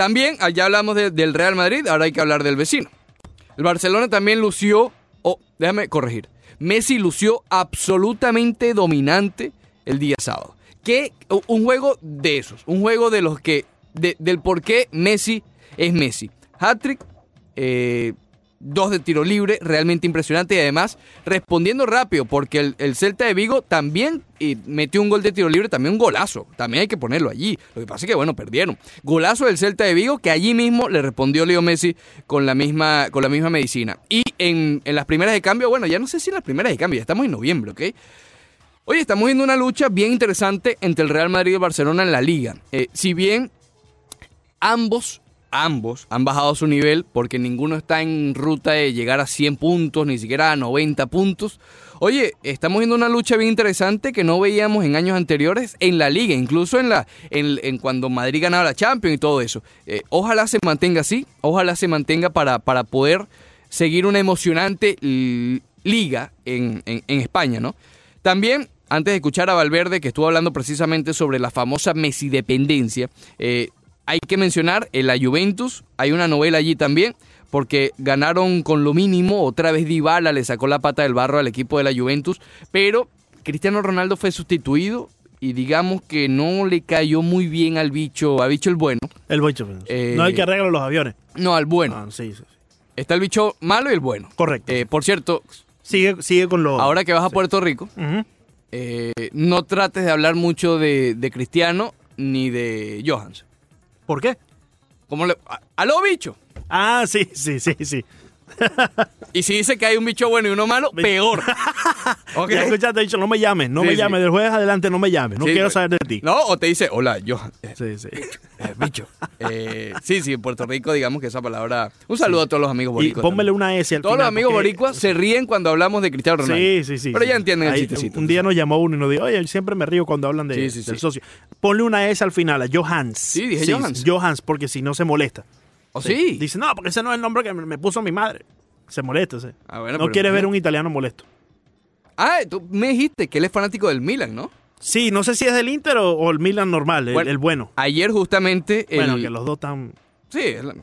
También, allá hablamos de- del Real Madrid, ahora hay que hablar del vecino. El Barcelona también lució, oh, déjame corregir, Messi lució absolutamente dominante el día sábado. Que un juego de esos, un juego de los que, de- del por qué Messi es Messi. Hat-trick, eh, dos de tiro libre, realmente impresionante y además respondiendo rápido, porque el, el Celta de Vigo también eh, metió un gol de tiro libre, también un golazo, también hay que ponerlo allí. Lo que pasa es que, bueno, perdieron. Golazo del Celta de Vigo que allí mismo le respondió Leo Messi con la misma, con la misma medicina. Y en, en las primeras de cambio, bueno, ya no sé si en las primeras de cambio, ya estamos en noviembre, ¿ok? Oye, estamos viendo una lucha bien interesante entre el Real Madrid y el Barcelona en la liga. Eh, si bien ambos, ambos han bajado su nivel porque ninguno está en ruta de llegar a 100 puntos, ni siquiera a 90 puntos. Oye, estamos viendo una lucha bien interesante que no veíamos en años anteriores en la liga, incluso en la en, cuando Madrid ganaba la Champions y todo eso. Eh, ojalá se mantenga así, ojalá se mantenga para, para poder seguir una emocionante liga en, en- España, ¿no? También, antes de escuchar a Valverde, que estuvo hablando precisamente sobre la famosa Messi-dependencia, eh, hay que mencionar en la Juventus, hay una novela allí también, porque ganaron con lo mínimo, otra vez Dybala le sacó la pata del barro al equipo de la Juventus, pero Cristiano Ronaldo fue sustituido y digamos que no le cayó muy bien al bicho, al bicho el bueno, El boicho. Eh, no hay que arreglar los aviones. no al bueno. Ah, sí, sí, sí. Está el bicho malo y el bueno. Correcto. Eh, por cierto, Sigue, sigue con los. ahora que vas a Puerto Rico, eh, no trates de hablar mucho de, de Cristiano ni de Johans. ¿Por qué? ¿Cómo le.? a- ¡Aló, bicho! Ah, sí, sí, sí, sí. Y si dice que hay un bicho bueno y uno malo, peor. ¿Ok? Ya escuchaste, dicho, no me llames, no Sí, me sí. llames, del jueves adelante no me llames, no Sí, quiero saber de ti. No, o te dice, hola, Johan. Eh, Sí, sí. eh, bicho. Eh, sí, sí, en Puerto Rico, digamos que esa palabra. Un saludo a todos los amigos Y boricuas. pónmele también. una S al Todos los final, amigos porque- boricuas se ríen cuando hablamos de Cristiano Ronaldo. Sí, sí, sí. Pero sí. ya entienden el chistecito. Un día nos llamó uno y nos dijo, oye, siempre me río cuando hablan de, Sí, sí, del sí. socio. Ponle una S al final, a Johans. Sí, dije Johans. Johans, porque si no se molesta. ¿O sí? Dice, no, porque ese no es el nombre que me me puso mi madre. Se molesta, sí. Ah, bueno, no pero- quiere ver un italiano molesto. Ah, tú me dijiste que él es fanático del Milan, ¿no? Sí, no sé si es del Inter o, o el Milan normal, el, Bueno, el bueno. Ayer justamente. El, Bueno, que los dos están... Sí, es la-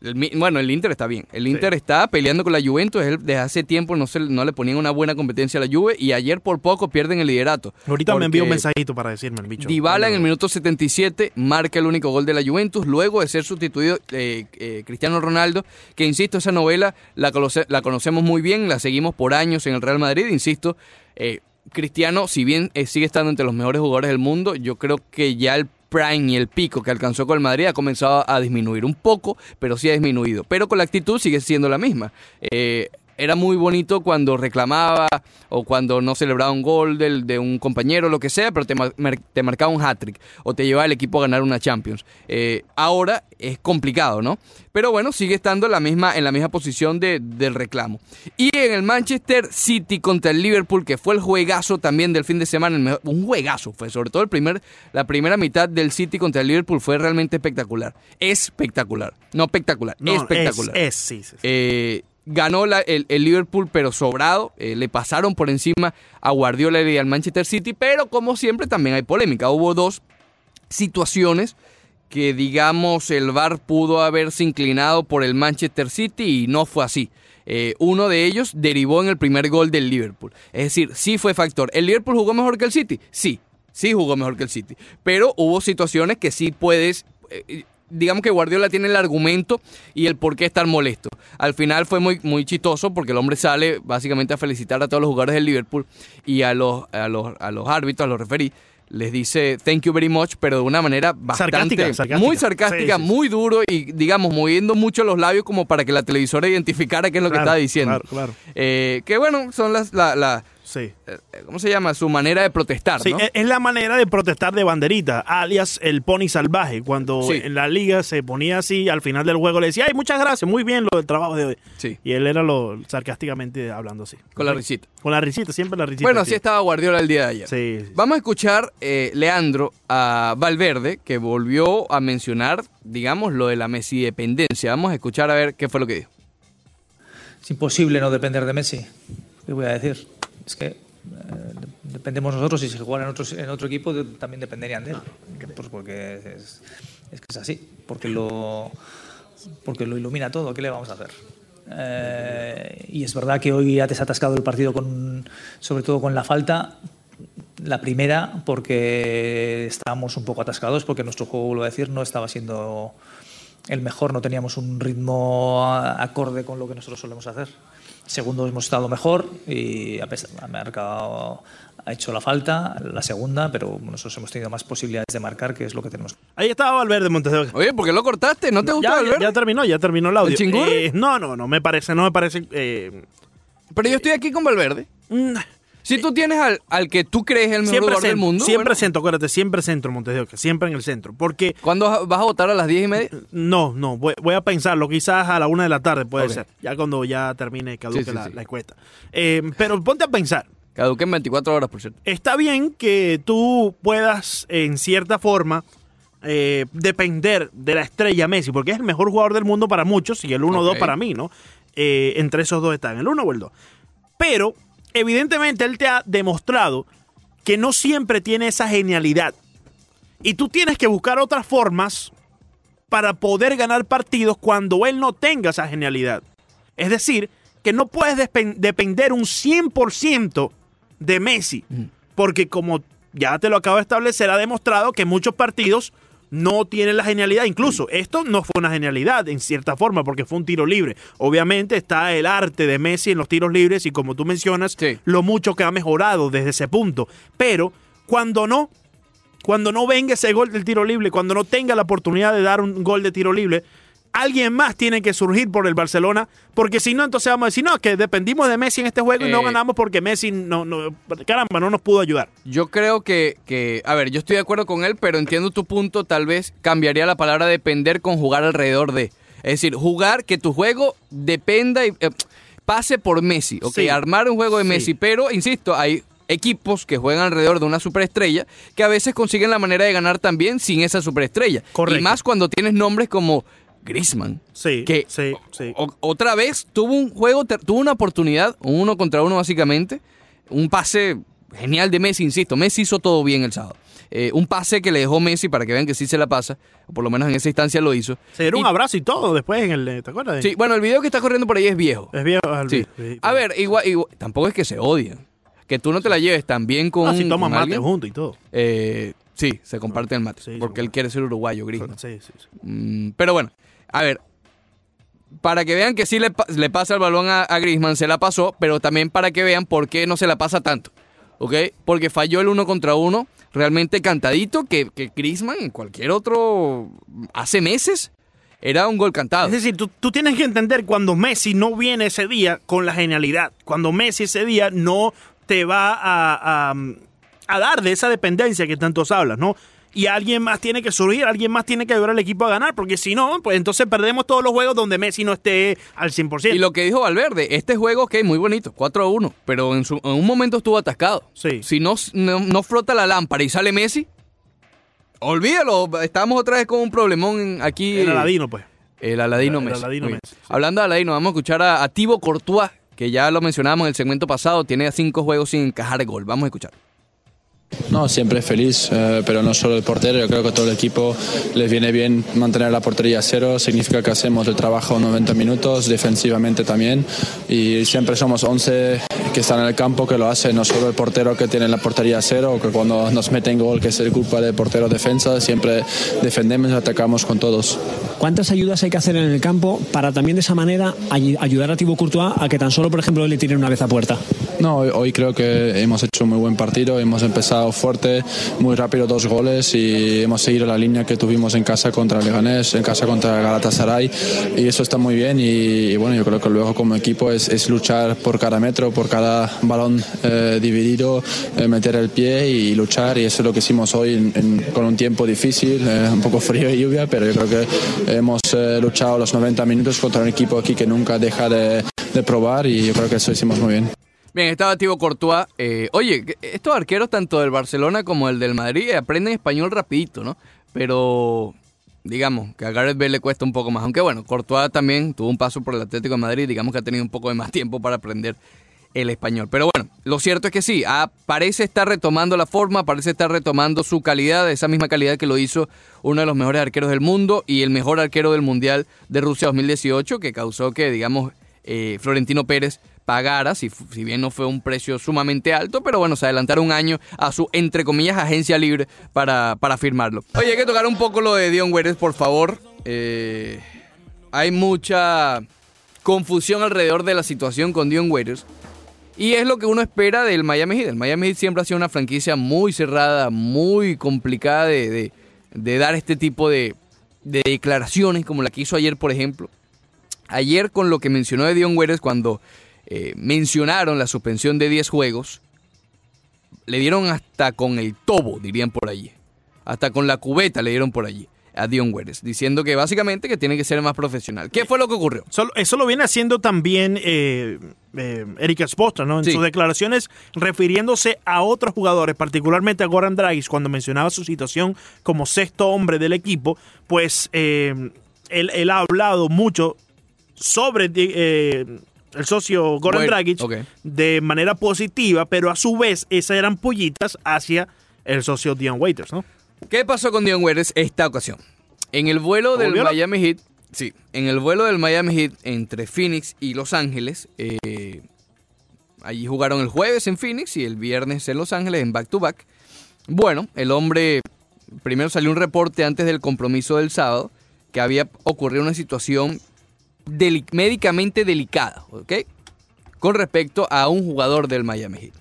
el bueno, el Inter está bien. El Inter está peleando con la Juventus. Él desde hace tiempo no, se, no le ponían una buena competencia a la Juve y ayer por poco pierden el liderato. Ahorita me envió un mensajito para decirme el bicho. Dybala en el minuto 77 marca el único gol de la Juventus luego de ser sustituido eh, eh, Cristiano Ronaldo, que insisto, esa novela la, conoce- la conocemos muy bien, la seguimos por años en el Real Madrid, insisto, eh, Cristiano, si bien eh, sigue estando entre los mejores jugadores del mundo, yo creo que ya el prime y el pico que alcanzó con el Madrid ha comenzado a disminuir un poco, pero sí ha disminuido. Pero con la actitud sigue siendo la misma. Eh, era muy bonito cuando reclamaba o cuando no celebraba un gol del- de un compañero, lo que sea, pero te, mar- te marcaba un hat-trick o te llevaba el equipo a ganar una Champions. Eh, ahora es complicado, ¿no? Pero bueno, sigue estando en la misma, en la misma posición de- del reclamo. Y en el Manchester City contra el Liverpool, que fue el juegazo también del fin de semana, el mejor- un juegazo fue, sobre todo el primer, la primera mitad del City contra el Liverpool fue realmente espectacular. Espectacular. No espectacular, no, espectacular. Es, es, sí, sí, sí. Eh, ganó la- el, el Liverpool, pero sobrado. Eh, le pasaron por encima a Guardiola y al Manchester City, pero como siempre también hay polémica. Hubo dos situaciones que, digamos, el VAR pudo haberse inclinado por el Manchester City y no fue así. Eh, uno de ellos derivó en el primer gol del Liverpool. Es decir, sí fue factor. ¿El Liverpool jugó mejor que el City? Sí, sí jugó mejor que el City. Pero hubo situaciones que sí puedes... digamos que Guardiola tiene el argumento y el por qué estar molesto. Al final fue muy, muy chistoso porque el hombre sale básicamente a felicitar a todos los jugadores del Liverpool y a los, a los, a los árbitros, a los referí. Les dice thank you very much, pero de una manera bastante Sarcástica, sarcástica. muy sarcástica, Sí, sí, sí. muy duro y digamos moviendo mucho los labios como para que la televisora identificara qué es lo que estaba diciendo. Claro, claro. Eh, que bueno, son las la, la- Sí. eh, ¿cómo se llama? Su manera de protestar, Sí, ¿no? es- es la manera de protestar de banderita, alias el pony salvaje. Cuando Sí. en la liga se ponía así, al final del juego le decía, ay, muchas gracias, muy bien lo del trabajo de hoy. Sí. Y él era lo sarcásticamente hablando así. Con la risita. Con la risita, siempre la risita. Bueno, así sí. estaba Guardiola el día de ayer. Sí, sí. Vamos a escuchar, eh, Leandro, a Valverde, que volvió a mencionar, digamos, lo de la Messi dependencia. Vamos a escuchar a ver qué fue lo que dijo. Es imposible no depender de Messi. ¿Qué voy a decir? Es que eh, dependemos nosotros y si jugara en otro, en otro equipo también dependerían de él. Pues porque es, Es que es así, porque lo, porque lo ilumina todo. ¿Qué le vamos a hacer? Eh, y es verdad que hoy ha desatascado el partido, con, sobre todo con la falta. La primera, porque estábamos un poco atascados, porque nuestro juego, vuelvo a decir, no estaba siendo el mejor, no teníamos un ritmo acorde con lo que nosotros solemos hacer. Segundo, hemos estado mejor y ha, ha marcado ha hecho la falta, la segunda, pero nosotros hemos tenido más posibilidades de marcar, que es lo que tenemos. Ahí estaba Valverde Montes Oye, ¿por qué lo cortaste? ¿No te gustó ya, Valverde? Ya, terminó, ya terminó el audio. ¿El? Eh, no, no, no me parece, no me parece. Eh, Pero yo estoy aquí con Valverde. mm, Si tú tienes al, al que tú crees el mejor siempre del mundo, siempre bueno, centro, acuérdate, siempre centro, Montes de Oca, siempre en el centro. Porque ¿cuándo vas a votar a las 10 y media? no, no, voy, voy a pensarlo, quizás a la una de la tarde puede ser, ya cuando ya termine, caduque Sí, sí, la, sí. la encuesta. Eh, pero ponte a pensar, Caduque en 24 horas, por cierto. está bien que tú puedas, en cierta forma, eh, depender de la estrella Messi, porque es el mejor jugador del mundo para muchos y el 1-2 Ok. para mí, ¿no? Eh, entre esos dos están, el 1 o el 2. Pero, evidentemente, él te ha demostrado que no siempre tiene esa genialidad. Y tú tienes que buscar otras formas para poder ganar partidos cuando él no tenga esa genialidad. Es decir, que no puedes depender un 100% de Messi. Porque como ya te lo acabo de establecer, ha demostrado que muchos partidos no tienen la genialidad. Incluso esto no fue una genialidad en cierta forma porque fue un tiro libre. Obviamente está el arte de Messi en los tiros libres y como tú mencionas, Sí. lo mucho que ha mejorado desde ese punto. Pero cuando no, cuando no venga ese gol del tiro libre, cuando no tenga la oportunidad de dar un gol de tiro libre, alguien más tiene que surgir por el Barcelona, porque si no, entonces vamos a decir, no, que dependimos de Messi en este juego y no Eh. ganamos porque Messi no, no, caramba, no nos pudo ayudar. Yo creo que, que, a ver, yo estoy de acuerdo con él, pero entiendo tu punto, tal vez cambiaría la palabra depender con jugar alrededor de. Es decir, jugar que tu juego dependa y eh, pase por Messi, ¿ok? Sí. Armar un juego de Sí. Messi, pero, insisto, hay equipos que juegan alrededor de una superestrella que a veces consiguen la manera de ganar también sin esa superestrella. Correcto. Y más cuando tienes nombres como Griezmann. Sí, que sí, sí. o- otra vez tuvo un juego, tuvo una oportunidad, un uno contra uno básicamente, un pase genial de Messi, insisto, Messi hizo todo bien el sábado. Eh, un pase que le dejó Messi para que vean que sí se la pasa, o por lo menos en esa instancia lo hizo. Se dieron Y- un abrazo y todo después en el, ¿te acuerdas? Sí, bueno, el video que está corriendo por ahí es viejo. Es viejo. al- Sí. sí. A ver, igual, igual- tampoco es que se odien. Que tú no te la lleves tan bien con, No, si toman mate alguien. juntos y todo. Eh, sí, se comparten el mate, Sí, porque él quiere ser uruguayo, Griezmann. Sí, sí, sí. Mm, pero bueno, a ver, para que vean que sí le, pa- le pasa el balón a, a se la pasó, pero también para que vean por qué no se la pasa tanto, ¿ok? Porque falló el uno contra uno, realmente cantadito, que, que Griezmann en cualquier otro, hace meses, era un gol cantado. Es decir, tú, tú tienes que entender cuando Messi no viene ese día con la genialidad, cuando Messi ese día no te va a, a- a dar de esa dependencia que tantos hablas, ¿no? Y alguien más tiene que surgir, alguien más tiene que ayudar al equipo a ganar, porque si no, pues entonces perdemos todos los juegos donde Messi no esté al 100%. Y lo que dijo Valverde, este juego, ok, muy bonito, 4 a 1, pero en, su- en un momento estuvo atascado. Sí. Si no, no, no frota la lámpara y sale Messi, olvídalo, estamos otra vez con un problemón aquí. El Aladino, pues. El Aladino El Messi. Aladino Muy bien. Messi, sí. Hablando de Aladino, vamos a escuchar a, a Thibaut Courtois, que ya lo mencionamos en el segmento pasado, tiene cinco juegos sin encajar gol. Vamos a escuchar. No, siempre feliz, eh, pero no solo el portero, yo creo que todo el equipo les viene bien mantener la portería a cero, significa que hacemos el trabajo 90 minutos, defensivamente también, y siempre somos 11 que están en el campo que lo hacen, no solo el portero que tiene la portería a cero, que cuando nos meten gol, que es el culpa del portero defensa, siempre defendemos y atacamos con todos. ¿Cuántas ayudas hay que hacer en el campo para también de esa manera ay- ayudar a Thibaut Courtois a que tan solo, por ejemplo, le tiren una vez a puerta? No, hoy, hoy creo que hemos hecho un muy buen partido, hemos empezado fuerte, muy rápido dos goles y hemos seguido la línea que tuvimos en casa contra Leganés, en casa contra Galatasaray y eso está muy bien y, bueno, yo creo que luego como equipo es, luchar por cada metro, por cada balón eh, dividido, eh, meter el pie y luchar y eso es lo que hicimos hoy en- con un tiempo difícil, eh, un poco frío y lluvia, pero yo creo que hemos eh, luchado los 90 minutos contra un equipo aquí que nunca deja de, de probar y yo creo que eso hicimos muy bien. Bien, estaba Thibaut Courtois. Eh, oye, estos arqueros, tanto del Barcelona como el del Madrid, aprenden español rapidito, ¿no? Pero, digamos, que a Gareth Bale le cuesta un poco más. Aunque bueno, Courtois también tuvo un paso por el Atlético de Madrid, digamos que ha tenido un poco de más tiempo para aprender el español. Pero bueno, lo cierto es que sí, ah, parece estar retomando la forma, parece estar retomando su calidad, esa misma calidad que lo hizo uno de los mejores arqueros del mundo y el mejor arquero del Mundial de Rusia 2018, que causó que, digamos, eh, Florentino Pérez pagara, si, si, bien no fue un precio sumamente alto, pero bueno, se adelantaron un año a su, entre comillas, agencia libre para, para firmarlo. Oye, hay que tocar un poco lo de Dion Waiters, por favor. Eh, hay mucha confusión alrededor de la situación con Dion Waiters. Y es lo que uno espera del Miami Heat. El Miami Heat siempre ha sido una franquicia muy cerrada, muy complicada de, de, de dar este tipo de, de, declaraciones, como la que hizo ayer, por ejemplo. Ayer con lo que mencionó de Dion Waiters cuando eh, mencionaron la suspensión de 10 juegos, le dieron hasta con el tobo, dirían por allí. Hasta con la cubeta le dieron por allí a Dion Waiters, diciendo que básicamente que tiene que ser más profesional. ¿Qué fue lo que ocurrió? Eso lo viene haciendo también eh, eh, Erika Sposta, ¿no? En Sí. sus declaraciones refiriéndose a otros jugadores, particularmente a Goran Dragic, cuando mencionaba su situación como sexto hombre del equipo, pues eh, él, él ha hablado mucho sobre eh, el socio Goran Bueno, Dragic de manera positiva, pero a su vez esas eran pollitas hacia el socio Dion Waiters, ¿no? ¿Qué pasó con Dion Waiters esta ocasión? En el vuelo del ¿Volvió la- Miami Heat, sí, en el vuelo del Miami Heat entre Phoenix y Los Ángeles, eh, allí jugaron el jueves en Phoenix y el viernes en Los Ángeles en back to back. Bueno, el hombre primero salió un reporte antes del compromiso del sábado que había ocurrido una situación deli- médicamente delicada, ¿ok? Con respecto a un jugador del Miami Heat.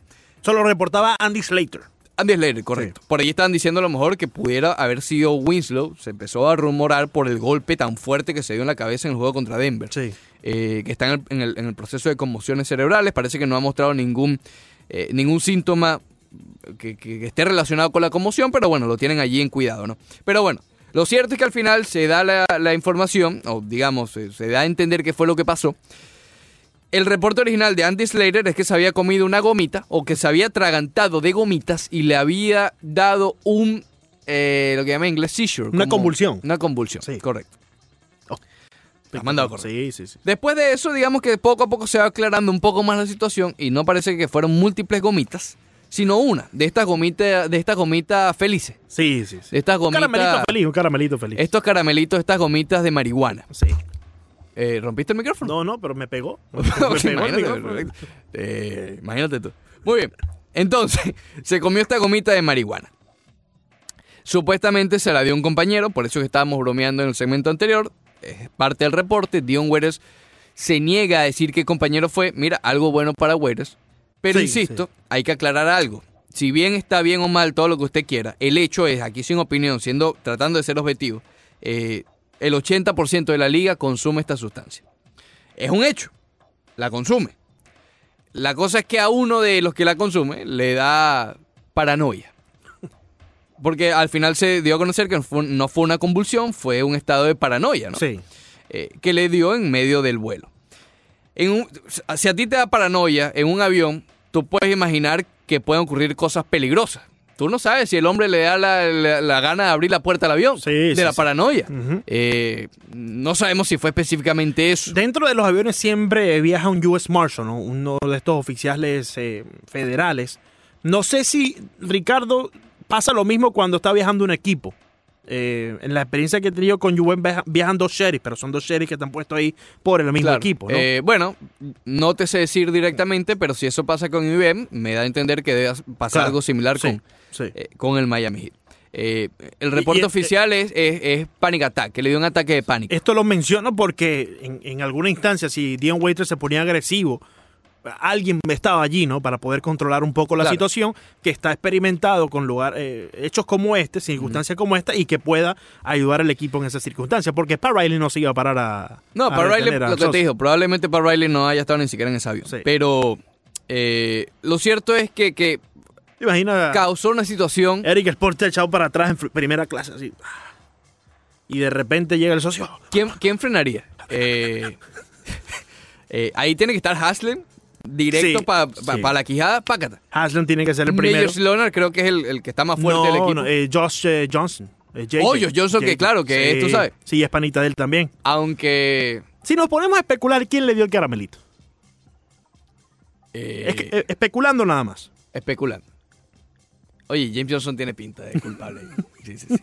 Solo reportaba Andy Slater. Andy Slater, correcto. Por ahí estaban diciendo a lo mejor que pudiera haber sido Winslow. Se empezó a rumorar por el golpe tan fuerte que se dio en la cabeza en el juego contra Denver. Sí. Eh, que está en el, en el- en el proceso de conmociones cerebrales. Parece que no ha mostrado ningún, eh, ningún síntoma que, que- que esté relacionado con la conmoción, pero bueno, lo tienen allí en cuidado, ¿no? Pero bueno, lo cierto es que al final se da la, la información, o digamos, se, se da a entender qué fue lo que pasó. El reporte original de Andy Slater es que se había comido una gomita o que se había atragantado de gomitas y le había dado un, eh, lo que llama en inglés seizure. Una convulsión. Una convulsión, Sí. correcto. Oh. Has mandado a correr. Sí, sí, sí. Después de eso, digamos que poco a poco se va aclarando un poco más la situación y no parece que fueron múltiples gomitas, sino una de estas gomitas, de estas gomitas felices, Sí, sí, estas Un caramelito gomitas, feliz, un caramelito feliz. estos caramelitos, estas gomitas de marihuana. Sí. Eh, ¿Rompiste el micrófono? No, no, pero me pegó. Me pegó el imagínate, micrófono. perfecto. Eh, imagínate tú. Muy bien. Entonces, se comió esta gomita de marihuana. Supuestamente se la dio un compañero, por eso que estábamos bromeando en el segmento anterior. Es parte del reporte. Dion Waiters se niega a decir qué compañero fue. Mira, algo bueno para Waiters. Pero Sí, insisto, hay que aclarar algo. Si bien está bien o mal todo lo que usted quiera, el hecho es, aquí sin opinión, siendo, tratando de ser objetivo, eh, el 80% de la liga consume esta sustancia. Es un hecho la consume. La cosa es que a uno de los que la consume le da paranoia. Porque al final se dio a conocer que no fue, no fue una convulsión, fue un estado de paranoia, ¿no? Sí. Eh, que le dio en medio del vuelo. En un- si a ti te da paranoia en un avión, tú puedes imaginar que pueden ocurrir cosas peligrosas. Tú no sabes si el hombre le da la, la- la gana de abrir la puerta al avión. Sí, de sí, la sí. paranoia. Eh, no sabemos si fue específicamente eso. Dentro de los aviones siempre viaja un US Marshal, ¿no? uno de estos oficiales eh, federales. No sé si, Ricardo, pasa lo mismo cuando está viajando un equipo. Eh, en la experiencia que he tenido con Juven viaja- viajan dos sheriffs, pero son dos sheriffs que están puestos ahí por el mismo Claro. equipo, ¿no? Eh, bueno, no te sé decir directamente, pero si eso pasa con IBM, me da a entender que debe pasar Claro. algo similar Sí, con, sí. eh, con el Miami Heat. Eh, el reporte y- oficial es, es, es panic attack, que le dio un ataque de pánico. Esto lo menciono porque en, en alguna instancia, si Dion Waiters se ponía agresivo, alguien estaba allí, ¿no? Para poder controlar un poco la Claro. situación, que está experimentado con lugar, eh, hechos como este, circunstancias como esta, y que pueda ayudar al equipo en esas circunstancias. Porque Pat Riley no se iba a parar a. No, a para Riley, lo que te dijo, probablemente para Riley no haya estado ni siquiera en ese avión. Sí. Pero eh, lo cierto es que, que ¿Te imaginas? causó una situación. Eric Sport echado para atrás en primera clase, así. Y de repente llega el socio. ¿Quién, quién frenaría? Eh, eh, ahí tiene que estar Haslem, directo Sí, para sí. la quijada, pácata. Haslam tiene que ser el primero. Majors Leonard creo que es el, el que está más fuerte no, del equipo. no, eh, Josh eh, Johnson. eh, JJ. Oh, Josh Johnson, que claro, que es, tú sabes. Sí, es panita de él también. Aunque Si nos ponemos a especular quién le dio el caramelito. Eh, Es que, especulando nada más. especulando. Oye, James Johnson tiene pinta de culpable. Sí, sí, sí.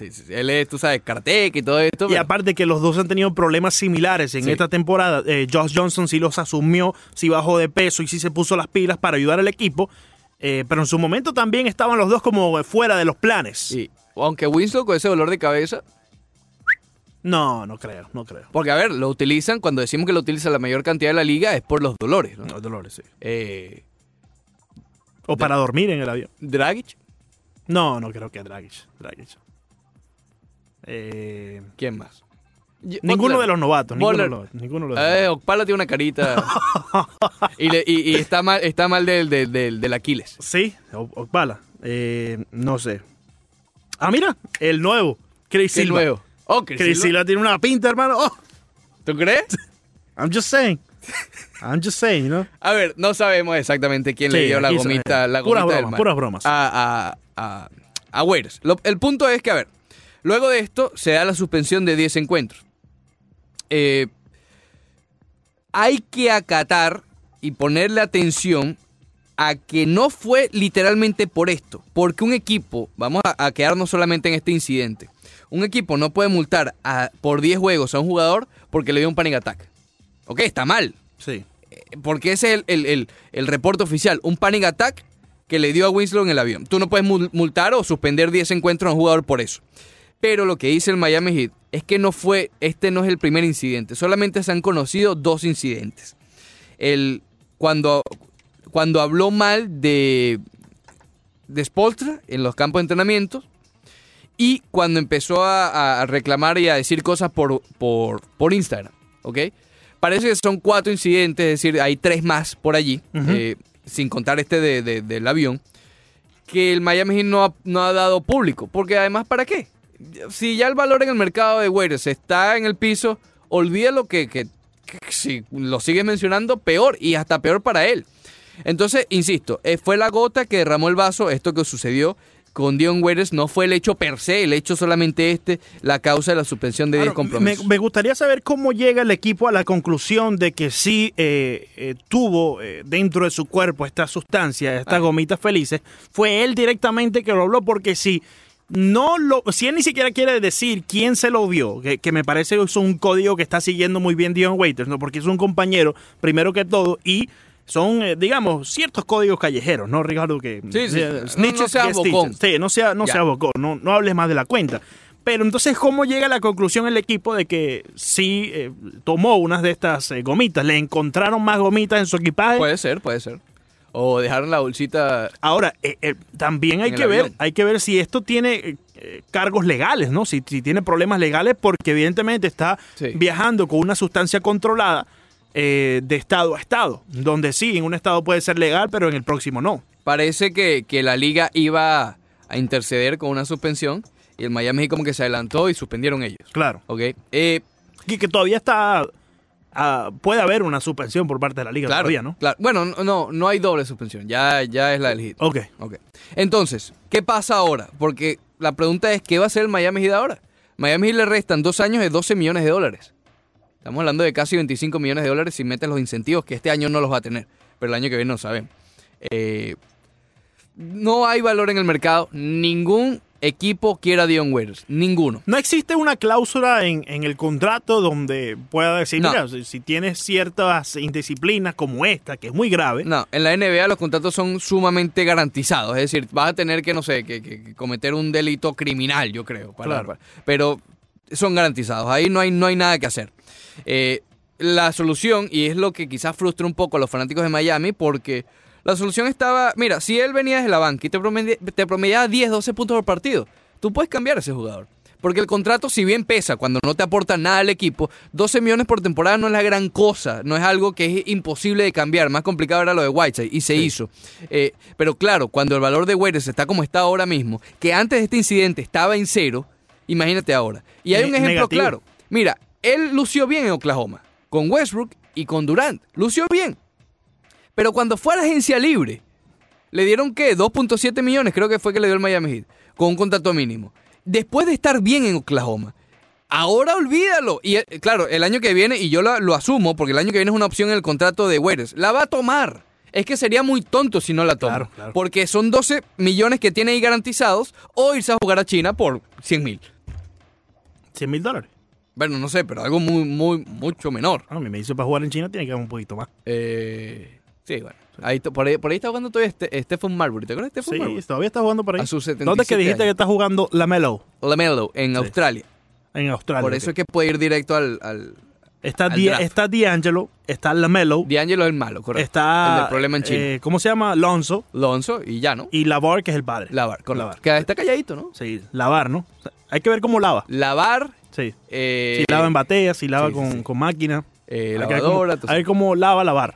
Sí, sí, sí. Él es, tú sabes, Kartek y todo esto. Y pero- aparte que los dos han tenido problemas similares en Sí. esta temporada. Eh, Josh Johnson sí los asumió, sí bajó de peso y sí se puso las pilas para ayudar al equipo. Eh, pero en su momento también estaban los dos como fuera de los planes. Sí. Aunque Winslow con ese dolor de cabeza, No, no creo, no creo. porque a ver, lo utilizan, cuando decimos que lo utilizan la mayor cantidad de la liga es por los dolores. ¿no? No, Dolores, sí. Eh, O para dormir en el avión. Dragic, No, no creo que Dragic. Dragic. Eh, ¿quién más? Ninguno Butler. de los novatos. Ninguno de los, ninguno de los Eh, Okpala tiene una carita. y, le- y- y está mal, está mal del, del, del, del Aquiles. Sí, O- Okpala. Eh, no sé. Ah, mira, el nuevo. Chris ¿Qué Silva. nuevo? Oh, Chris Chris Silva. Silva tiene una pinta, hermano. Oh, ¿Tú crees? I'm just saying. I'm just saying, you know. A ver, no sabemos exactamente quién le dio la gomita, la puras gomita del bromas, puras bromas. A, a, a, a Waiters. Lo- el punto es que, a ver, luego de esto se da la suspensión de 10 encuentros. Eh, hay que acatar y ponerle atención a que no fue literalmente por esto, porque un equipo, vamos a, a quedarnos solamente en este incidente, un equipo no puede multar a- por 10 juegos a un jugador porque le dio un panic attack. Ok, está mal, Sí. porque ese es el, el, el- el reporte oficial, un panic attack que le dio a Winslow en el avión. Tú no puedes mul- multar o suspender 10 encuentros a un jugador por eso. Pero lo que dice el Miami Heat es que no fue, este no es el primer incidente, solamente se han conocido dos incidentes. El, cuando, cuando habló mal de, de Spolstra en los campos de entrenamiento y cuando empezó a, a reclamar y a decir cosas por, por, por Instagram, ¿ok? Parece que son cuatro incidentes, es decir, hay tres más por allí, eh, sin contar este de- de- del avión, que el Miami Heat no ha, no ha dado público. Porque además, ¿para qué? Si ya el valor en el mercado de waiters está en el piso, olvídalo que, que, que si lo sigues mencionando, peor y hasta peor para él. Entonces, insisto, eh, fue la gota que derramó el vaso, esto que sucedió con Dion Waiters no fue el hecho per se, el hecho solamente este, la causa de la suspensión de 10 Ahora, me, compromisos. me gustaría saber cómo llega el equipo a la conclusión de que sí eh, eh, tuvo eh, dentro de su cuerpo esta sustancia, estas Ah. gomitas felices. Fue él directamente que lo habló porque si no lo, si él ni siquiera quiere decir quién se lo dio, que, que me parece que es un código que está siguiendo muy bien Dion Waiters, ¿no? porque es un compañero primero que todo y son, eh, digamos, ciertos códigos callejeros, ¿no, Ricardo? Que, Sí, sí. eh, No- snitches no bocón. stitches. Sí, no sea, no sea bocón, no, no hables más de la cuenta. Pero entonces, ¿cómo llega a la conclusión el equipo de que sí eh, tomó unas de estas eh, gomitas? ¿Le encontraron más gomitas en su equipaje? Puede ser, puede ser. O dejaron la bolsita Ahora, eh, eh, también hay que ver, avión. hay que ver si esto tiene eh, eh, cargos legales, ¿no? Si, si tiene problemas legales, porque evidentemente está Sí. viajando con una sustancia controlada eh, de estado a estado, donde sí, en un estado puede ser legal, pero en el próximo no. Parece que, que la liga iba a interceder con una suspensión y el Miami como que se adelantó y suspendieron ellos. Claro. ¿Ok? Y que todavía está, ah, puede haber una suspensión por parte de la liga claro, todavía, ¿no? claro. Bueno, no, no, hay doble suspensión. Ya, ya es la del. Ok. Ok. Entonces, ¿qué pasa ahora? Porque la pregunta es, ¿qué va a hacer el Miami Heat ahora? Miami Heat le restan dos años de 12 millones de dólares. Estamos hablando de casi 25 millones de dólares si metes los incentivos, que este año no los va a tener, pero el año que viene no sabemos. Eh, no hay valor en el mercado. Ningún equipo quiera Dion Waiters. Ninguno. No existe una cláusula en, en el contrato donde pueda decir, No. mira, si, si tienes ciertas indisciplinas como esta, que es muy grave, No, en la NBA los contratos son sumamente garantizados. Es decir, vas a tener que, no sé, que, que- que cometer un delito criminal, yo creo. para- Claro. para- pero son garantizados. Ahí no hay, no hay nada que hacer. Eh, la solución, y es lo que quizás frustra un poco a los fanáticos de Miami, porque la solución estaba, mira, si él venía desde la banca y te, promedia- te promediaba 10, 12 puntos por partido, tú puedes cambiar a ese jugador. Porque el contrato, si bien pesa cuando no te aporta nada al equipo, 12 millones por temporada no es la gran cosa, no es algo que es imposible de cambiar. Más complicado era lo de Whiteside y se hizo. Eh, pero claro, cuando el valor de Waiters está como está ahora mismo, que antes de este incidente estaba en cero, imagínate ahora. Y hay un ejemplo negativo. claro. Mira, él lució bien en Oklahoma, con Westbrook y con Durant. Lució bien. Pero cuando fue a la agencia libre, le dieron qué? 2.7 millones, creo que fue que le dio el Miami Heat, con un contrato mínimo. Después de estar bien en Oklahoma. Ahora olvídalo. Y eh, claro, el año que viene, y yo lo, lo asumo, porque el año que viene es una opción en el contrato de Waiters, la va a tomar. es que sería muy tonto si no la toma. Claro, claro. Porque son 12 millones que tiene ahí garantizados o irse a jugar a China por 100 mil. 100 mil dólares. Bueno, no sé, pero algo muy, muy, mucho menor. Ah, a mí me dice para jugar en China tiene que haber un poquito más. Eh, sí, bueno. Ahí, por, ahí, por ahí está jugando todavía este, Stephen Marbury. ¿Te acuerdas de Stephen Sí, Marbury? todavía está jugando por ahí. A sus ¿Dónde es que 77 dijiste que años. está jugando la Melo? Lamelo, en Australia. En Australia. Por eso es que puede ir directo al... al Está, al Di- está D'Angelo, está Lamelo, D'Angelo es el malo, correcto. está... El del problema en eh, ¿Cómo se llama? Lonzo Lonzo y ya, ¿no? y Lavar, que es el padre. Lavar, correcto. Lavar. Que está calladito, ¿no? Sí, lavar, ¿no? O sea, hay que ver cómo lava. Lavar, Sí. eh, Si lava en batea, si lava sí, sí, con, sí. con máquina. eh, que ver lavadora, cómo- que ver cómo lava, lavar.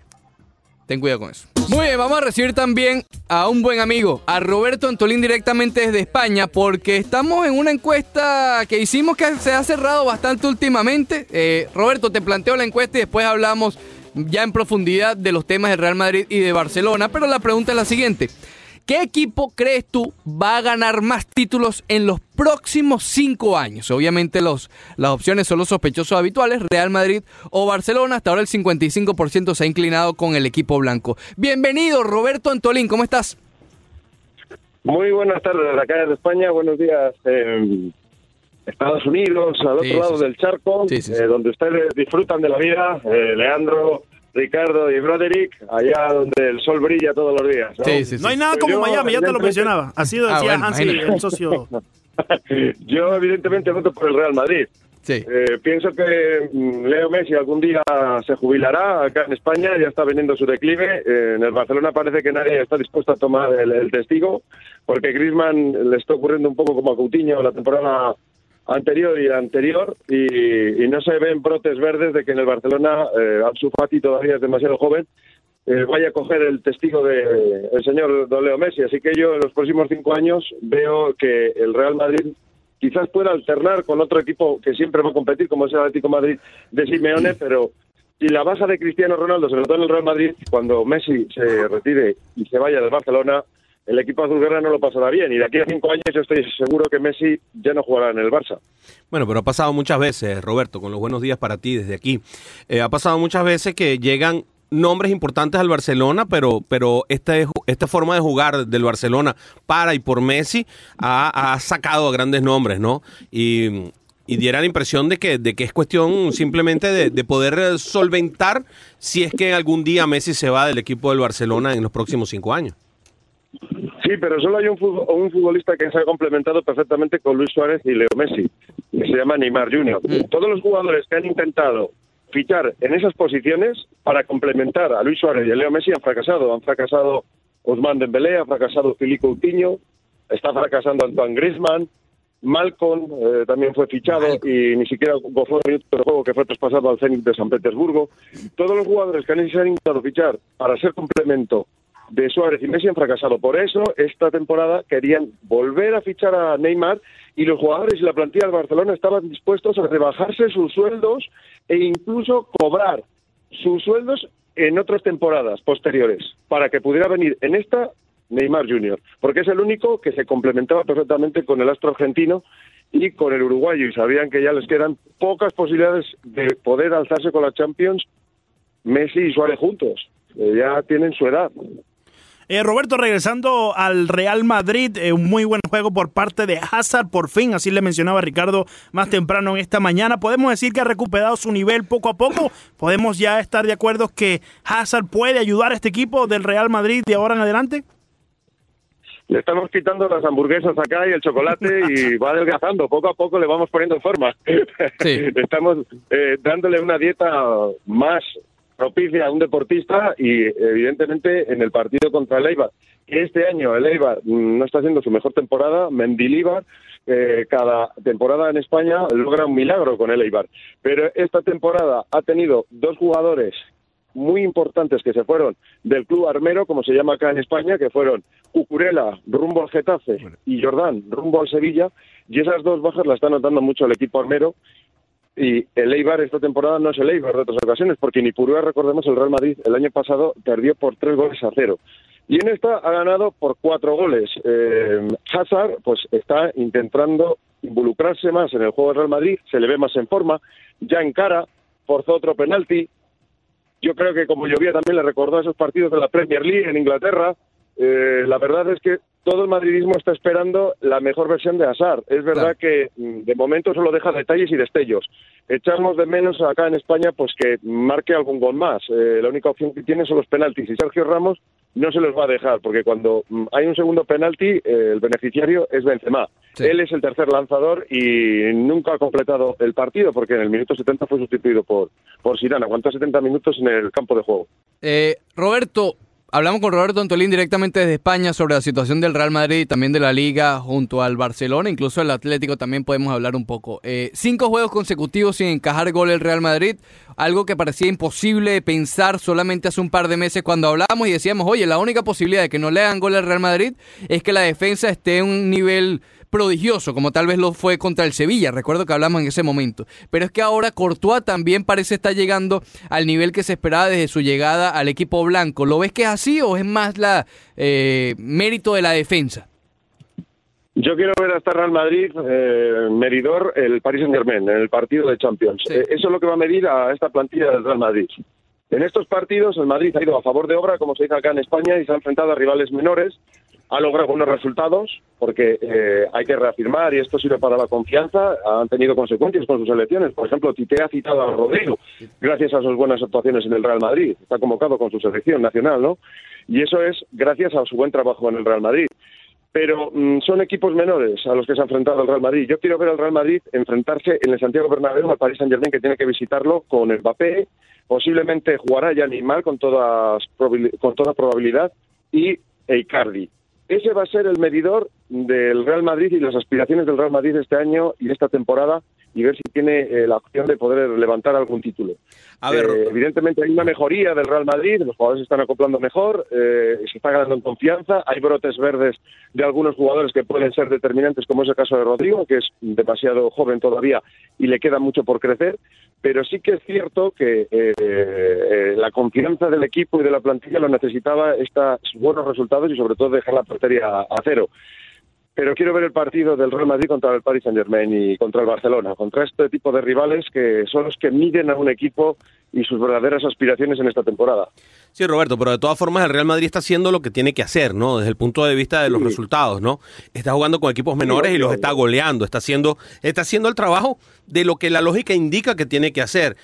Ten cuidado con eso. Muy bien, vamos a recibir también a un buen amigo, a Roberto Antolín directamente desde España, porque estamos en una encuesta que hicimos que se ha cerrado bastante últimamente. Eh, Roberto, te planteo la encuesta y después hablamos ya en profundidad de los temas de Real Madrid y de Barcelona, pero la pregunta es la siguiente. ¿Qué equipo crees tú va a ganar más títulos en los próximos cinco años? Obviamente los, las opciones son los sospechosos habituales, Real Madrid o Barcelona. Hasta ahora el 55% se ha inclinado con el equipo blanco. Bienvenido, Roberto Antolín, ¿cómo estás? Muy buenas tardes, acá desde España, buenos días en Estados Unidos, al otro lado sí, del charco, Sí, eh, donde ustedes disfrutan de la vida, eh, Leandro, Ricardo y Broderick, allá donde el sol brilla todos los días. ¿no? Sí, sí, No hay nada Pues como yo, Miami, ya te lo evidentemente- mencionaba. Así lo Ah, decía bueno, Hansi, imagínate. el socio. Yo evidentemente voto por el Real Madrid. Sí. Eh, pienso que mm, Leo Messi algún día se jubilará acá en España, ya está veniendo su declive. Eh, en el Barcelona parece que nadie está dispuesto a tomar el, el testigo, porque Griezmann le está ocurriendo un poco como a Coutinho la temporada anterior y anterior, y, no se ven brotes verdes de que en el Barcelona eh, Ansu todavía es demasiado joven. eh, vaya a coger el testigo de el señor Don Leo Messi. Así que yo en los próximos cinco años veo que el Real Madrid quizás pueda alternar con otro equipo que siempre va a competir, como es el Atlético de Madrid de Simeone, pero si la base de Cristiano Ronaldo se notó en el Real Madrid, cuando Messi se retire y se vaya del Barcelona, el equipo azulgrana no lo pasará bien. Y de aquí a cinco años yo estoy seguro que Messi ya no jugará en el Barça. Bueno, pero ha pasado muchas veces, Roberto, con los buenos días para ti desde aquí. Eh, ha pasado muchas veces que llegan nombres importantes al Barcelona, pero, pero esta, es- esta forma de jugar del Barcelona para y por Messi ha, sacado a grandes nombres, ¿no? Y, y diera la impresión de que, de que es cuestión simplemente de, de poder solventar si es que algún día Messi se va del equipo del Barcelona en los próximos cinco años. Sí, pero solo hay un, fut- un futbolista que se ha complementado perfectamente con Luis Suárez y Leo Messi, que se llama Neymar Jr. Todos los jugadores que han intentado fichar en esas posiciones para complementar a Luis Suárez y a Leo Messi han fracasado. Han fracasado Ousmane Dembélé, ha fracasado Filipe Coutinho, está fracasando Antoine Griezmann, Malcolm eh, también fue fichado y ni siquiera gozó de minutos de juego que fue traspasado al Zenit de San Petersburgo. Todos los jugadores que han intentado fichar para ser complemento de Suárez y Messi han fracasado. Por eso, esta temporada querían volver a fichar a Neymar y los jugadores y la plantilla del Barcelona estaban dispuestos a rebajarse sus sueldos e incluso cobrar sus sueldos en otras temporadas posteriores para que pudiera venir en esta Neymar Jr., porque es el único que se complementaba perfectamente con el astro argentino y con el uruguayo y sabían que ya les quedan pocas posibilidades de poder alzarse con la Champions Messi y Suárez juntos. Ya tienen su edad. Eh, Roberto, regresando al Real Madrid, eh, un muy buen juego por parte de Hazard, por fin, así le mencionaba Ricardo más temprano en esta mañana. Podemos decir que ha recuperado su nivel poco a poco. Podemos ya estar de acuerdo que Hazard puede ayudar a este equipo del Real Madrid de ahora en adelante. Le estamos quitando las hamburguesas acá y el chocolate y va adelgazando. Poco a poco le vamos poniendo en forma. Sí. Estamos eh, dándole una dieta más propicia a un deportista y evidentemente en el partido contra el Eibar, que este año el Eibar mm, no está haciendo su mejor temporada, Mendilíbar eh, cada temporada en España logra un milagro con el Eibar. Pero esta temporada ha tenido dos jugadores muy importantes que se fueron del club armero, como se llama acá en España, que fueron Cucurella rumbo al Getafe y Jordán rumbo al Sevilla, y esas dos bajas las está notando mucho el equipo armero. Y el Eibar esta temporada no es el Eibar de otras ocasiones, porque ni Purúa, recordemos, el Real Madrid el año pasado perdió por tres goles a cero. Y en esta ha ganado por cuatro goles. Eh, Hazard pues está intentando involucrarse más en el juego del Real Madrid, se le ve más en forma, ya en cara, forzó otro penalti, yo creo que como llovía también le recordó esos partidos de la Premier League en Inglaterra. Eh, la verdad es que todo el madridismo está esperando la mejor versión de Hazard. Es verdad Claro. que mm, de momento solo deja detalles y destellos. Echamos de menos acá en España pues que marque algún gol más. Eh, la única opción que tiene son los penaltis y Sergio Ramos no se los va a dejar porque cuando mm, hay un segundo penalti eh, el beneficiario es Benzema. Sí. Él es el tercer lanzador y nunca ha completado el partido porque en el minuto 70 fue sustituido por por Zidane. Aguantó 70 minutos en el campo de juego. Eh, Roberto, hablamos con Roberto Antolín directamente desde España sobre la situación del Real Madrid y también de la Liga junto al Barcelona, incluso el Atlético también podemos hablar un poco. Eh, cinco juegos consecutivos sin encajar gol el Real Madrid, algo que parecía imposible de pensar solamente hace un par de meses cuando hablábamos y decíamos, oye, la única posibilidad de que no le hagan gol al Real Madrid es que la defensa esté en un nivel prodigioso, como tal vez lo fue contra el Sevilla, recuerdo que hablamos en ese momento. Pero es que ahora Courtois también parece estar llegando al nivel que se esperaba desde su llegada al equipo blanco. ¿Lo ves que es así o es más la eh, mérito de la defensa? Yo quiero ver hasta Real Madrid, eh, medidor, el Paris Saint Germain, en el partido de Champions. Sí. Eh, eso es lo que va a medir a esta plantilla del Real Madrid. En estos partidos, el Madrid ha ido a favor de obra, como se dice acá en España, y se ha enfrentado a rivales menores. Ha logrado buenos resultados, porque eh, hay que reafirmar, y esto sirve para la confianza, han tenido consecuencias con sus elecciones. Por ejemplo, Tite ha citado a Rodrigo, gracias a sus buenas actuaciones en el Real Madrid. Está convocado con su selección nacional, ¿no? Y eso es gracias a su buen trabajo en el Real Madrid pero mm, son equipos menores a los que se ha enfrentado el Real Madrid. Yo quiero ver al Real Madrid enfrentarse en el Santiago Bernabéu al Paris Saint-Germain que tiene que visitarlo con el Mbappé, posiblemente jugará ya Neymar con todas con toda probabilidad y Icardi. Ese va a ser el medidor del Real Madrid y las aspiraciones del Real Madrid este año y esta temporada y ver si tiene eh, la opción de poder levantar algún título. A ver, Eh, evidentemente hay una mejoría del Real Madrid, los jugadores se están acoplando mejor, eh, se está ganando en confianza, hay brotes verdes de algunos jugadores que pueden ser determinantes, como es el caso de Rodrigo, que es demasiado joven todavía y le queda mucho por crecer, pero sí que es cierto que eh, la confianza del equipo y de la plantilla lo necesitaba estos buenos resultados y sobre todo dejar la portería a, a cero. Pero quiero ver el partido del Real Madrid contra el Paris Saint Germain y contra el Barcelona, contra este tipo de rivales que son los que miden a un equipo y sus verdaderas aspiraciones en esta temporada. Sí, Roberto, pero de todas formas el Real Madrid está haciendo lo que tiene que hacer, ¿no? Desde el punto de vista de los Sí. resultados, ¿no? Está jugando con equipos menores y los está goleando, está haciendo, está haciendo el trabajo de lo que la lógica indica que tiene que hacer.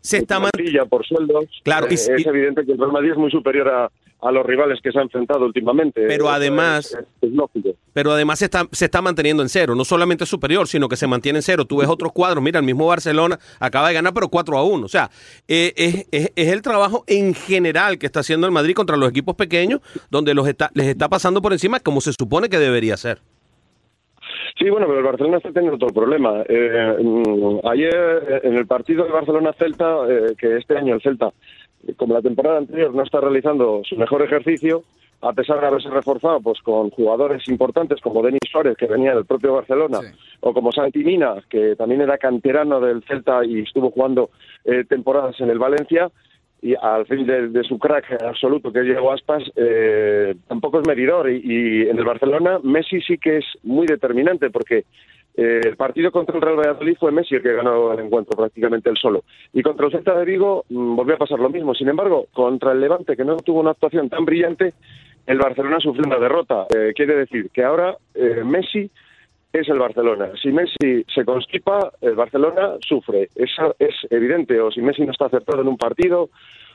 Se está Por sueldos. Claro, y- eh, es y- evidente que el Real Madrid es muy superior a, a los rivales que se ha enfrentado últimamente. Pero además- es- es lógico. pero además se está, se está manteniendo en cero, no solamente superior, sino que se mantiene en cero. Tú ves otros cuadros, mira, el mismo Barcelona acaba de ganar, pero 4 a 1. O sea, eh, es, es- es el trabajo en general que está haciendo el Madrid contra los equipos pequeños, donde los está, les está pasando por encima como se supone que debería ser. Sí, bueno, pero el Barcelona está teniendo otro problema. Eh, mm, ayer, eh, en el partido de Barcelona-Celta, eh, que este año el Celta, como la temporada anterior, no está realizando su mejor ejercicio, a pesar de haberse reforzado pues con jugadores importantes como Denis Suárez, que venía del propio Barcelona, Sí. o como Santi Mina, que también era canterano del Celta y estuvo jugando eh, temporadas en el Valencia, y al fin de, de su crack absoluto que Diego Aspas, eh, tampoco es medidor. Y, y en el Barcelona, Messi sí que es muy determinante porque eh, el partido contra el Real Valladolid fue Messi el que ganó el encuentro prácticamente él solo. Y contra el Celta de Vigo mm, volvió a pasar lo mismo. Sin embargo, contra el Levante, que no tuvo una actuación tan brillante, el Barcelona sufrió una derrota. Eh, quiere decir que ahora eh, Messi es el Barcelona. Si Messi se constipa, el Barcelona sufre. Eso es evidente. O si Messi no está acertado en un partido,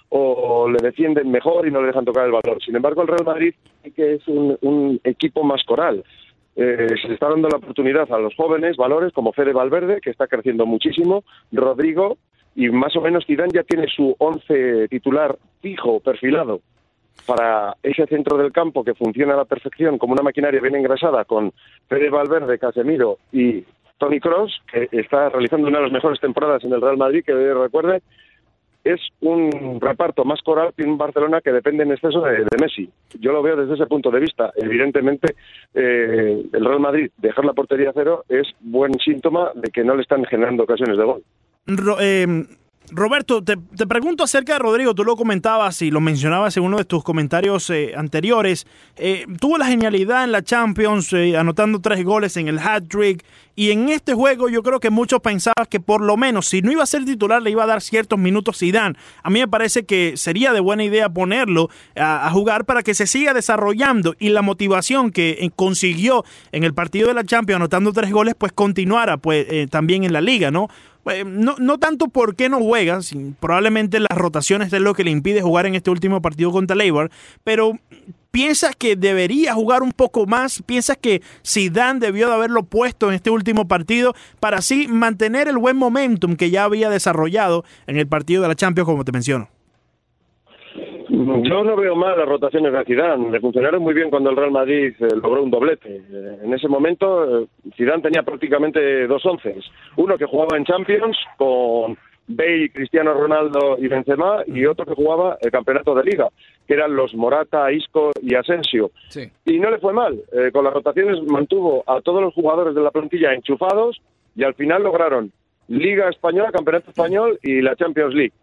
o le defienden mejor y no le dejan tocar el balón. Sin embargo, el Real Madrid que es un, un equipo más coral. Eh, se está dando la oportunidad a los jóvenes valores como Fede Valverde, que está creciendo muchísimo, Rodrigo, y más o menos Zidane ya tiene su once titular fijo, perfilado, para ese centro del campo que funciona a la perfección como una maquinaria bien engrasada con Fede Valverde, Casemiro y Tony Cross, que está realizando una de las mejores temporadas en el Real Madrid, que recuerde, es un reparto más coral que un Barcelona que depende en exceso de, de Messi. Yo lo veo desde ese punto de vista. Evidentemente, eh, el Real Madrid dejar la portería cero es buen síntoma de que no le están generando ocasiones de gol. Eh, Roberto, te, te, pregunto acerca de Rodrigo, tú lo comentabas y lo mencionabas en uno de tus comentarios eh, anteriores. Eh, tuvo la genialidad en la Champions, eh, anotando tres goles en el hat-trick. Y en este juego yo creo que muchos pensaban que por lo menos si no iba a ser titular le iba a dar ciertos minutos Zidane. A mí me parece que sería de buena idea ponerlo a, a jugar para que se siga desarrollando y la motivación que consiguió en el partido de la Champions anotando tres goles pues continuara pues también en la liga, ¿no? Eh, no, no tanto por qué no juega, probablemente las rotaciones es lo que le impide jugar en este último partido contra Labor, pero ¿piensas que debería jugar un poco más? ¿Piensas que Zidane debió de haberlo puesto en este último partido para así mantener el buen momentum que ya había desarrollado en el partido de la Champions, como te menciono? Yo no veo mal las rotaciones de Zidane. Le funcionaron muy bien cuando el Real Madrid eh, logró un doblete. Eh, en ese momento, eh, Zidane tenía prácticamente dos once. Uno que jugaba en Champions con Bale, Cristiano Ronaldo y Benzema, y otro que jugaba el campeonato de Liga, que eran los Morata, Isco y Asensio. Y no le fue mal. con las rotaciones mantuvo a todos los jugadores de la plantilla enchufados y al final lograron Liga Española, Campeonato Español y la Champions League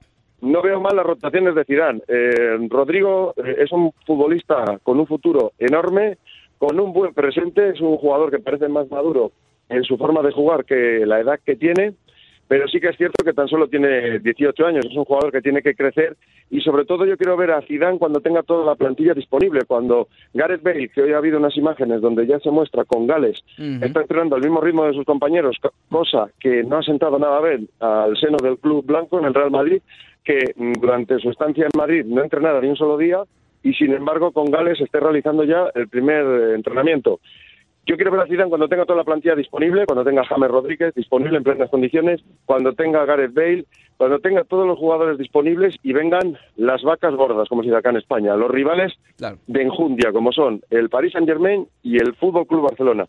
no veo mal las rotaciones de Zidane. Eh, Rodrigo eh, es un futbolista con un futuro enorme, con un buen presente, es un jugador que parece más maduro en su forma de jugar que la edad que tiene, pero sí que es cierto que tan solo tiene 18 años, es un jugador que tiene que crecer y sobre todo yo quiero ver a Zidane cuando tenga toda la plantilla disponible, cuando Gareth Bale, que hoy ha habido unas imágenes donde ya se muestra con Gales, está entrenando al mismo ritmo de sus compañeros, cosa que no ha sentado nada bien al seno del club blanco en el Real Madrid, que mm, durante su estancia en Madrid no entrenara ni un solo día y sin embargo con Gales esté realizando ya el primer eh, entrenamiento. Yo quiero ver a Zidane cuando tenga toda la plantilla disponible, cuando tenga James Rodríguez disponible en plenas condiciones, cuando tenga Gareth Bale, cuando tenga todos los jugadores disponibles y vengan las vacas gordas, como se dice acá en España, los rivales de enjundia, como son el Paris Saint Germain y el Fútbol Club Barcelona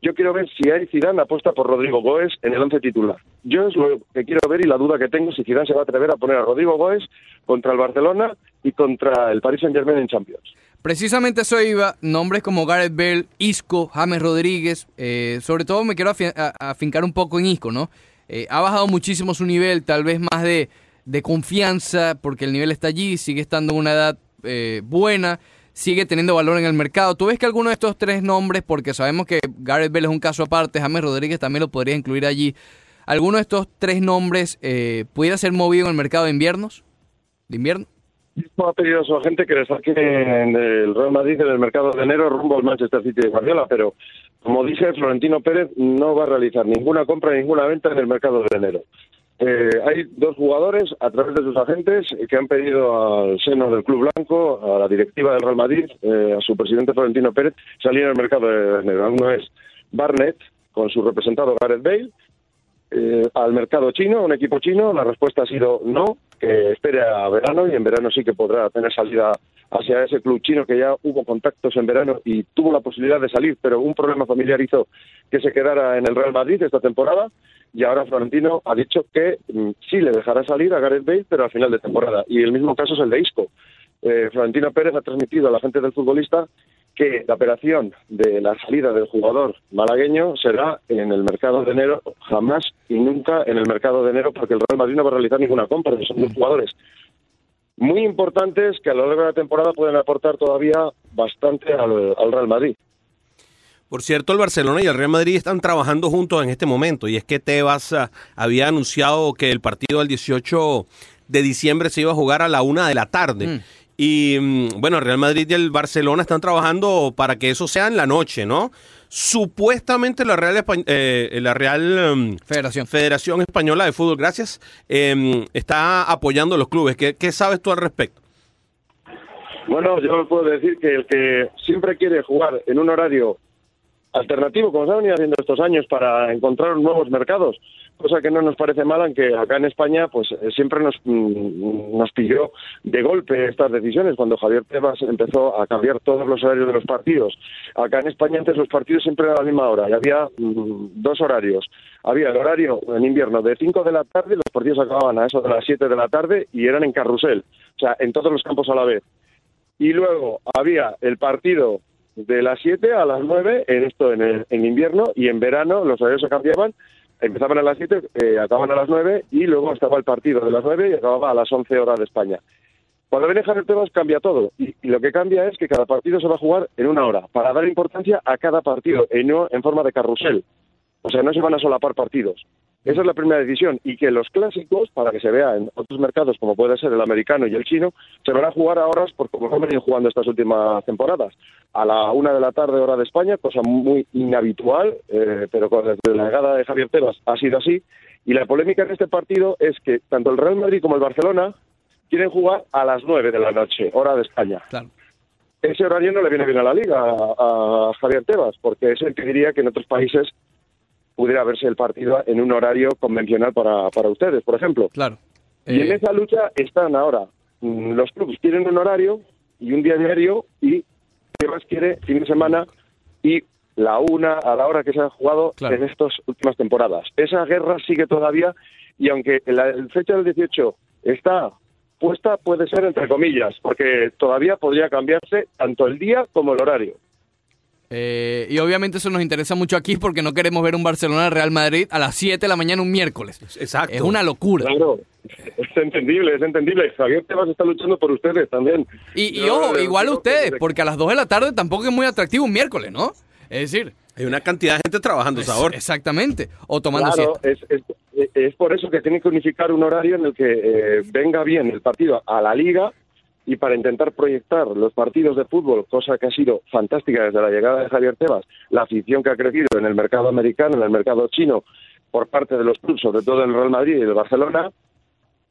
yo quiero ver si hay Zidane apuesta por Rodrigo Goes en el once titular. Yo es lo que quiero ver y la duda que tengo si Zidane se va a atrever a poner a Rodrigo Goes contra el Barcelona y contra el Paris Saint-Germain en Champions. Precisamente eso iba, nombres como Gareth Bell, Isco, James Rodríguez, eh, sobre todo me quiero afincar un poco en Isco, ¿no? Eh, ha bajado muchísimo su nivel, tal vez más de, de, confianza, porque el nivel está allí, sigue estando en una edad eh, buena, sigue teniendo valor en el mercado. ¿Tú ves que alguno de estos tres nombres, porque sabemos que Gareth Bell es un caso aparte, James Rodríguez también lo podría incluir allí, ¿alguno de estos tres nombres eh, pudiera ser movido en el mercado de inviernos? ¿De invierno? ha pedido a su agente que le saque el Real Madrid en el mercado de enero rumbo al Manchester City de Guardiola, pero como dice Florentino Pérez, no va a realizar ninguna compra, ninguna venta en el mercado de enero. Eh, hay dos jugadores a través de sus agentes que han pedido al seno del Club Blanco, a la directiva del Real Madrid, eh, a su presidente Florentino Pérez, salir al mercado de enero. Uno es Barnett, con su representado Gareth Bale, eh, al mercado chino, un equipo chino. La respuesta ha sido no, que espere a verano y en verano sí que podrá tener salida hacia ese club chino que ya hubo contactos en verano y tuvo la posibilidad de salir, pero un problema familiar hizo que se quedara en el Real Madrid esta temporada y ahora Florentino ha dicho que mm, sí le dejará salir a Gareth Bale, pero al final de temporada. Y el mismo caso es el de Isco. Eh, Florentino Pérez ha transmitido a la gente del futbolista que la operación de la salida del jugador malagueño será en el mercado de enero, jamás y nunca en el mercado de enero, porque el Real Madrid no va a realizar ninguna compra, son dos jugadores muy importantes que a lo largo de la temporada pueden aportar todavía bastante al Real Madrid. Por cierto, el Barcelona y el Real Madrid están trabajando juntos en este momento y es que Tebas ah, había anunciado que el partido del 18 de diciembre se iba a jugar a la una de la tarde. Mm. Y mm, bueno, el Real Madrid y el Barcelona están trabajando para que eso sea en la noche, ¿no? Supuestamente la Real, eh, la Real mm, Federación. Federación Española de Fútbol, gracias, em, está apoyando a los clubes. ¿Qué, ¿Qué sabes tú al respecto? Bueno, yo puedo decir que el que siempre quiere jugar en un horario alternativo, como se ha venido haciendo estos años, para encontrar nuevos mercados, cosa que no nos parece mal, aunque acá en España pues eh, siempre nos, mm, nos pilló de golpe estas decisiones, cuando Javier Tebas empezó a cambiar todos los horarios de los partidos. Acá en España antes los partidos siempre eran a la misma hora y había mm, dos horarios. Había el horario en invierno de 5 de la tarde, los partidos acababan a eso de las 7 de la tarde y eran en carrusel, o sea, en todos los campos a la vez. Y luego había el partido de las 7 a las 9 en esto en, en invierno y en verano los horarios se cambiaban Empezaban a las 7, eh, acababan a las 9 y luego estaba el partido de las 9 y acababa a las 11 horas de España. Cuando viene Javier Tebas cambia todo y lo que cambia es que cada partido se va a jugar en una hora para dar importancia a cada partido y no en forma de carrusel. O sea, no se van a solapar partidos. Esa es la primera decisión. Y que los clásicos, para que se vea en otros mercados como puede ser el americano y el chino, se van a jugar a horas por como han venido jugando estas últimas temporadas. A la una de la tarde, hora de España, cosa muy inhabitual, eh, pero con- desde la llegada de Javier Tebas ha sido así. Y la polémica en este partido es que tanto el Real Madrid como el Barcelona quieren jugar a las nueve de la noche, hora de España Claro. ese horario no le viene bien a la liga, a, a Javier Tebas, porque eso impediría que en otros países pudiera verse el partido en un horario convencional para, para ustedes, por ejemplo. Claro. Y en Eh, esa lucha están ahora. Mm, Los clubes quieren un horario y un día diario y Tebas quiere fin de semana y la una a la hora que se ha jugado Claro. en estas últimas temporadas. Esa guerra sigue todavía y aunque la fecha del 18 está puesta, puede ser entre comillas, porque todavía podría cambiarse tanto el día como el horario. Eh, y obviamente eso nos interesa mucho aquí porque no queremos ver un Barcelona-Real Madrid a las 7 de la mañana un miércoles. Exacto. Es una locura. Claro, es entendible, es entendible. Javier Tebas está luchando por ustedes también. Y, y Yo, ojo, igual ustedes, porque a las 2 de la tarde tampoco es muy atractivo un miércoles, ¿no? Es decir, Hay una cantidad de gente trabajando esa hora. exactamente. O tomando Claro, siesta. es, es, es por eso que tienen que unificar un horario en el que eh, venga bien el partido a la liga y para intentar proyectar los partidos de fútbol, cosa que ha sido fantástica desde la llegada de Javier Tebas, la afición que ha crecido en el mercado americano, en el mercado chino, por parte de los clubes, sobre todo el Real Madrid y el Barcelona,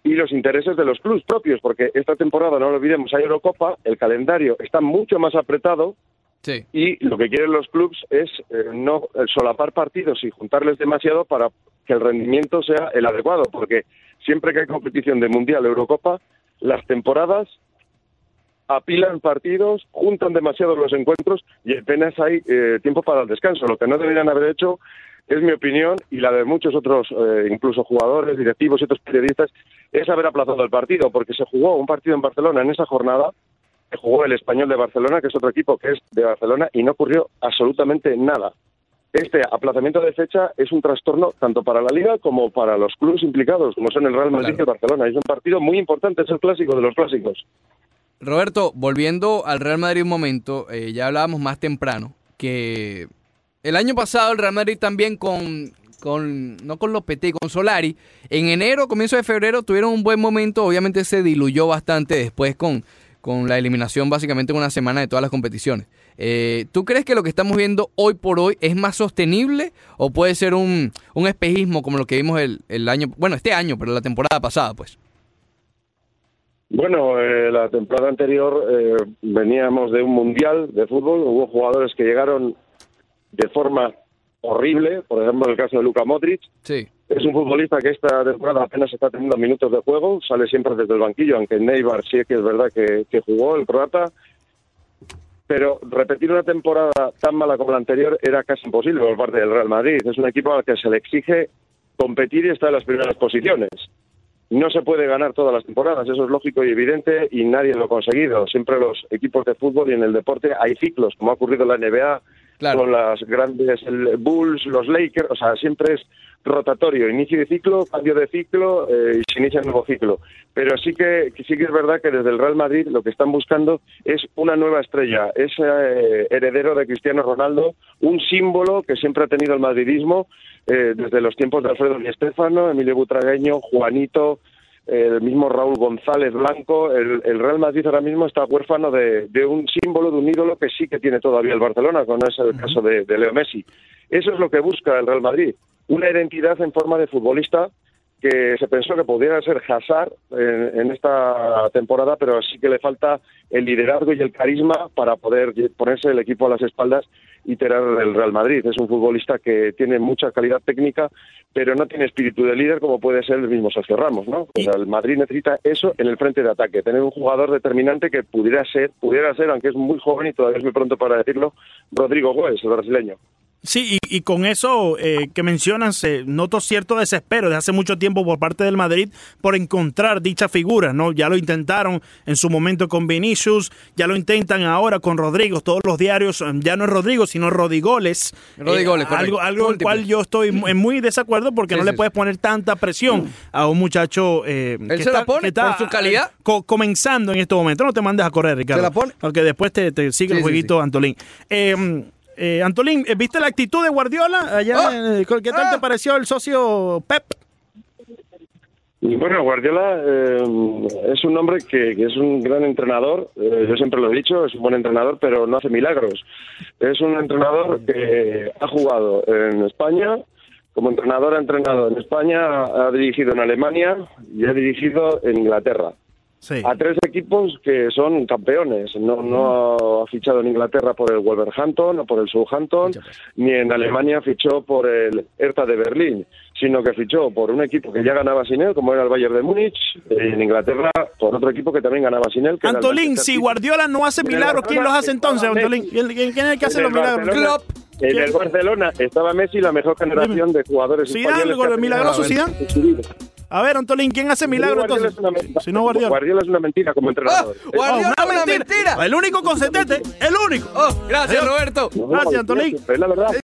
y los intereses de los clubes propios, porque esta temporada, no lo olvidemos, hay Eurocopa, el calendario está mucho más apretado, Sí. y lo que quieren los clubes es eh, no solapar partidos y juntarles demasiado para que el rendimiento sea el adecuado, porque siempre que hay competición de Mundial, Eurocopa, las temporadas apilan partidos, juntan demasiado los encuentros y apenas hay eh, tiempo para el descanso. Lo que no deberían haber hecho es mi opinión y la de muchos otros, eh, incluso jugadores, directivos y otros periodistas, es haber aplazado el partido, porque se jugó un partido en Barcelona en esa jornada, que jugó el Español de Barcelona, que es otro equipo que es de Barcelona, y no ocurrió absolutamente nada. Este aplazamiento de fecha es un trastorno tanto para la Liga como para los clubes implicados, como son el Real Madrid y el Barcelona. Es un partido muy importante, es el clásico de los clásicos. Roberto, volviendo al Real Madrid un momento, eh, ya hablábamos más temprano que el año pasado el Real Madrid también con, con no con Lopetegui, con Solari, en enero, comienzo de febrero tuvieron un buen momento, obviamente se diluyó bastante después con, con la eliminación básicamente en una semana de todas las competiciones. Eh, ¿Tú crees que lo que estamos viendo hoy por hoy es más sostenible o puede ser un, un espejismo como lo que vimos el, el año, bueno, este año, pero la temporada pasada, pues? Bueno, eh, la temporada anterior eh, veníamos de un mundial de fútbol, hubo jugadores que llegaron de forma horrible, por ejemplo, el caso de Luka Modric, Sí, Es un futbolista que esta temporada apenas está teniendo minutos de juego, sale siempre desde el banquillo, aunque Neibar sí que es verdad que, que jugó, el croata. Pero repetir una temporada tan mala como la anterior era casi imposible por parte del Real Madrid. Es un equipo al que se le exige competir y estar en las primeras posiciones. No se puede ganar todas las temporadas, eso es lógico y evidente y nadie lo ha conseguido. Siempre los equipos de fútbol y en el deporte hay ciclos, como ha ocurrido en la NBA, Claro. con las grandes Bulls, los Lakers, o sea, siempre es rotatorio, inicio de ciclo, cambio de ciclo eh, y se inicia un nuevo ciclo. Pero sí que, que sí que es verdad que desde el Real Madrid lo que están buscando es una nueva estrella, es eh, heredero de Cristiano Ronaldo, un símbolo que siempre ha tenido el madridismo eh, desde los tiempos de Alfredo Di Stéfano, Emilio Butragueño, Juanito, el mismo Raúl González Blanco, el, el Real Madrid ahora mismo está huérfano de, de un símbolo, de un ídolo que sí que tiene todavía el Barcelona, como es el caso de, de Leo Messi. Eso es lo que busca el Real Madrid, una identidad en forma de futbolista que se pensó que pudiera ser Hazard en, en esta temporada, pero sí que le falta el liderazgo y el carisma para poder ponerse el equipo a las espaldas y tirar el Real Madrid. Es un futbolista que tiene mucha calidad técnica, pero no tiene espíritu de líder como puede ser el mismo Sergio Ramos, ¿no? O sea, el Madrid necesita eso en el frente de ataque, tener un jugador determinante que pudiera ser, pudiera ser, aunque es muy joven y todavía es muy pronto para decirlo, Rodrigo Gómez, el brasileño. Sí, y, y con eso eh, que mencionan, se noto cierto desespero desde hace mucho tiempo por parte del Madrid por encontrar dicha figura, ¿no? Ya lo intentaron en su momento con Vinicius, ya lo intentan ahora con Rodrigo, todos los diarios, eh, ya no es Rodrigo, sino Rodigoles. Rodigoles, Eh, algo algo en cual yo estoy mu- en muy desacuerdo porque Sí, no sí, le puedes poner tanta presión a un muchacho eh, Él se la pone por su calidad. eh, co- comenzando en este momento. No te mandes a correr, Ricardo. Se la pone. Porque después te, te sigue Sí, el jueguito, Antolín. Eh, eh, Antolín, ¿eh, ¿viste la actitud de Guardiola? Allá, Ah. ¿Qué tal Ah. te pareció el socio Pep? Y Bueno, Guardiola eh, es un hombre que, que es un gran entrenador, eh, yo siempre lo he dicho, es un buen entrenador, pero no hace milagros. Es un entrenador que ha jugado en España, como entrenador ha entrenado en España, ha dirigido en Alemania y ha dirigido en Inglaterra. Sí. A tres equipos que son campeones. No, no ha fichado en Inglaterra por el Wolverhampton o por el Southampton, ni en Alemania fichó por el Hertha de Berlín, sino que fichó por un equipo que ya ganaba sin él, como era el Bayern de Múnich, y en Inglaterra por otro equipo que también ganaba sin él. que Antolín, si. Guardiola no hace milagros, ¿quién los hace entonces, Antolín? ¿Quién, es el que hace En los el milagros? Klopp. En el Barcelona estaba Messi, la mejor generación de jugadores Zidane, españoles. tenido milagroso Zidane. A ver, Antolín, ¿quién hace milagros Guardiola entonces? es una mentira. Si no Guardiola. Guardiola es una mentira como ¡Ah! entrenador. Guardiola, Oh, una mentira. El único consentente, el único. Oh, gracias. Roberto. No, Gracias, Antolín. Es la verdad.